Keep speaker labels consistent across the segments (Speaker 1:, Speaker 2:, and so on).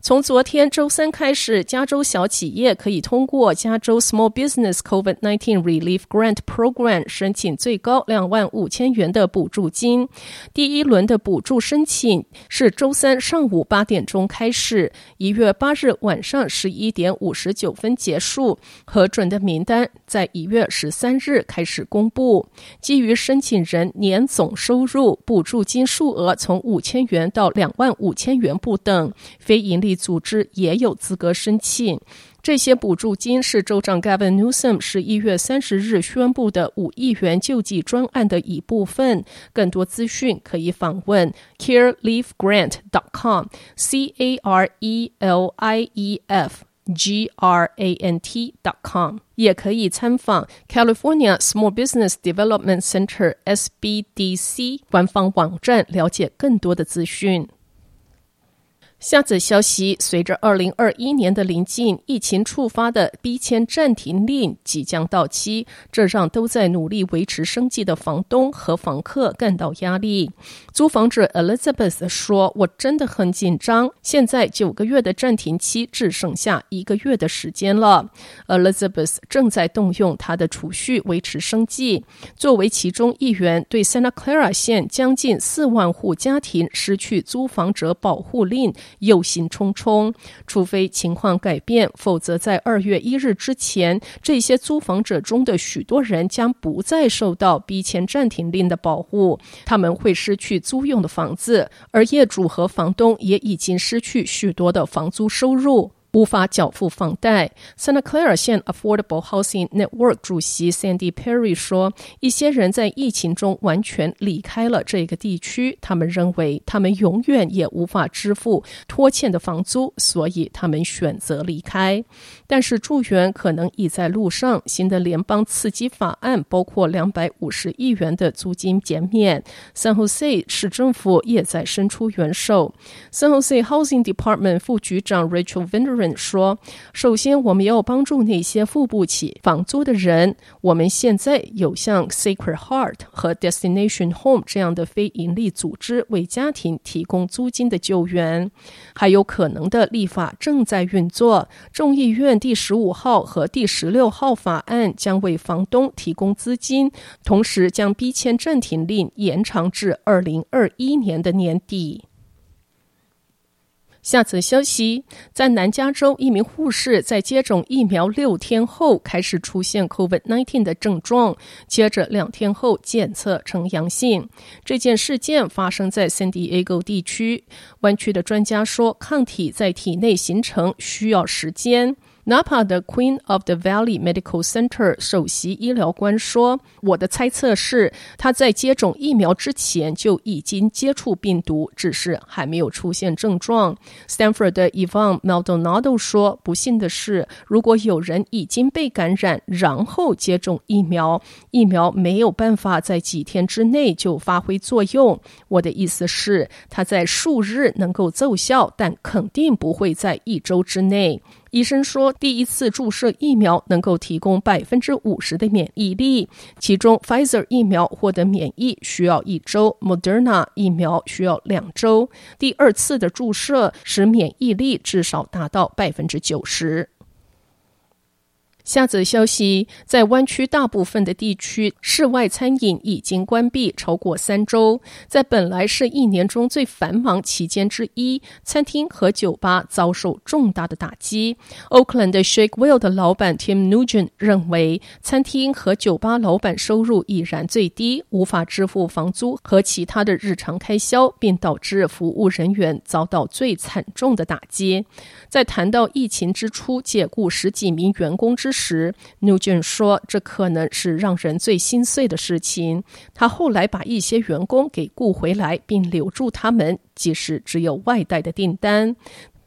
Speaker 1: 从昨天周三开始，加州小企业可以通过加州 Small Business COVID-19 Relief Grant Program 申请最高两万五千元的补助金。第一轮的补助申请是周三上午八点钟开始，一月八日晚上十一点五十九分结束。核准的名单在一月十三日开始公布。基于申请人年总收入，补助金数额从五千元到两万五千元不等。非一盈利组织也有资格申请。这些补助金是州长 Gavin Newsom 十一月三十日宣布的五亿元救济专案的一部分。更多资讯可以访问 CareLiefGrant.com，C A R E L I E F G R A N T.com，也可以参访 California Small Business Development Center SBDC 官方网站，了解更多的资讯。下则消息：随着二零二一年的临近，疫情触发的逼迁暂停令即将到期，这让都在努力维持生计的房东和房客感到压力。租房者 Elizabeth 说：“我真的很紧张，现在九个月的暂停期只剩下一个月的时间了。” Elizabeth 正在动用她的储蓄维持生计。作为其中一员，对 Santa Clara 县将近四万户家庭失去租房者保护令。忧心忡忡，除非情况改变，否则在二月一日之前，这些租房者中的许多人将不再受到逼迁暂停令的保护，他们会失去租用的房子，而业主和房东也已经失去许多的房租收入。无法缴付房贷。Santa Clara 县 Affordable Housing Network 主席 Sandy Perry 说：“一些人在疫情中完全离开了这个地区，他们认为他们永远也无法支付拖欠的房租，所以他们选择离开。但是助援可能已在路上。新的联邦刺激法案包括两百五十亿元的租金减免。San Jose 市政府也在伸出援手。San Jose Housing Department 副局长 Rachel Vender 说：“首先，我们要帮助那些付不起房租的人。我们现在有像 Sacred Heart 和 Destination Home 这样的非营利组织为家庭提供租金的救援，还有可能的立法正在运作。众议院第十五号和第十六号法案将为房东提供资金，同时将逼迁暂停令延长至二零二一年的年底。”下则消息，在南加州，一名护士在接种疫苗六天后开始出现 COVID-19 的症状，接着两天后检测呈阳性。这件事件发生在 San Diego 地区。湾区的专家说，抗体在体内形成需要时间。Napa 的 Queen of the Valley Medical Center 首席医疗官说：“我的猜测是，他在接种疫苗之前就已经接触病毒，只是还没有出现症状。” Stanford 的 Yvonne Maldonado 说：“不幸的是，如果有人已经被感染，然后接种疫苗，疫苗没有办法在几天之内就发挥作用。我的意思是，它在数日能够奏效，但肯定不会在一周之内。”医生说，第一次注射疫苗能够提供百分之五十的免疫力，其中 Pfizer 疫苗获得免疫需要一周，Moderna 疫苗需要两周。第二次的注射使免疫力至少达到百分之九十。下则消息，在湾区大部分的地区，室外餐饮已经关闭超过三周。在本来是一年中最繁忙期间之一，餐厅和酒吧遭受重大的打击。Oakland 的 Shake Well 的老板 Tim Nugent 认为，餐厅和酒吧老板收入已然最低，无法支付房租和其他的日常开销，并导致服务人员遭到最惨重的打击。在谈到疫情之初解雇十几名员工之时，牛骏说：“这可能是让人最心碎的事情。他后来把一些员工给雇回来，并留住他们，即使只有外带的订单。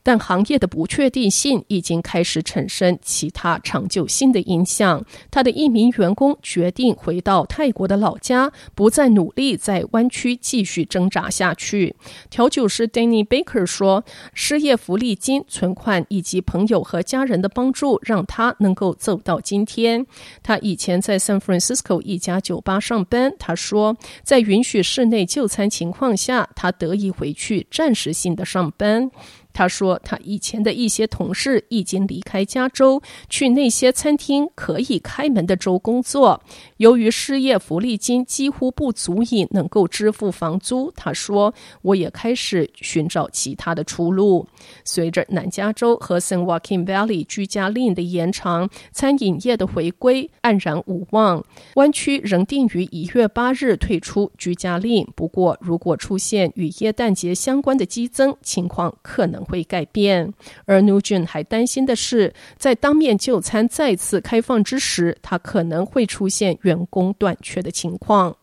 Speaker 1: 但行业的不确定性已经开始产生其他长久性的影响。他的一名员工决定回到泰国的老家，不再努力在湾区继续挣扎下去。调酒师 Danny Baker 说：“失业福利金、存款以及朋友和家人的帮助，让他能够走到今天。他以前在 San Francisco 一家酒吧上班。他说，在允许室内就餐情况下，他得以回去暂时性的上班。”他说，他以前的一些同事已经离开加州，去那些餐厅可以开门的州工作。由于失业福利金几乎不足以能够支付房租，他说，我也开始寻找其他的出路。随着南加州和 San Joaquin Valley 居家令的延长，餐饮业的回归黯然无望。湾区仍定于一月八日退出居家令，不过如果出现与耶诞节相关的激增，情况可能会改变，而 Nugent 还担心的是，在当面就餐再次开放之时，他可能会出现员工短缺的情况。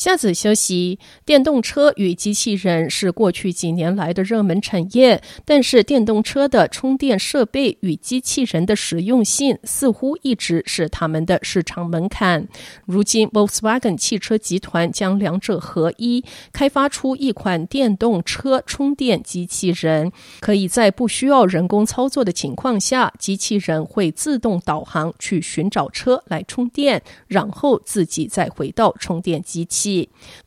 Speaker 1: 下则消息：电动车与机器人是过去几年来的热门产业，但是电动车的充电设备与机器人的实用性似乎一直是他们的市场门槛。如今，Volkswagen 汽车集团将两者合一，开发出一款电动车充电机器人，可以在不需要人工操作的情况下，机器人会自动导航去寻找车来充电，然后自己再回到充电机器。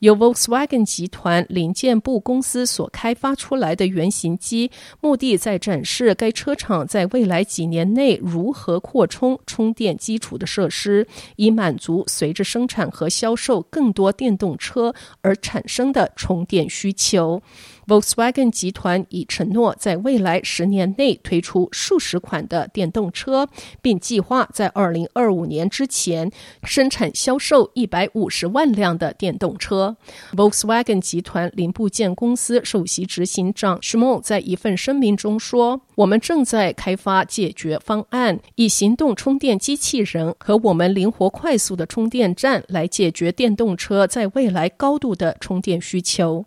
Speaker 1: 由 Volkswagen 集团零件部公司所开发出来的原型机，目的在展示该车厂在未来几年内如何扩充充电基础的设施，以满足随着生产和销售更多电动车而产生的充电需求。Volkswagen 集团已承诺在未来十年内推出数十款的电动车，并计划在二零二五年之前生产销售一百五十万辆的电动车。Volkswagen 集团零部件公司首席执行长 Schmo 在一份声明中说：“我们正在开发解决方案，以行动充电机器人和我们灵活快速的充电站来解决电动车在未来高度的充电需求。”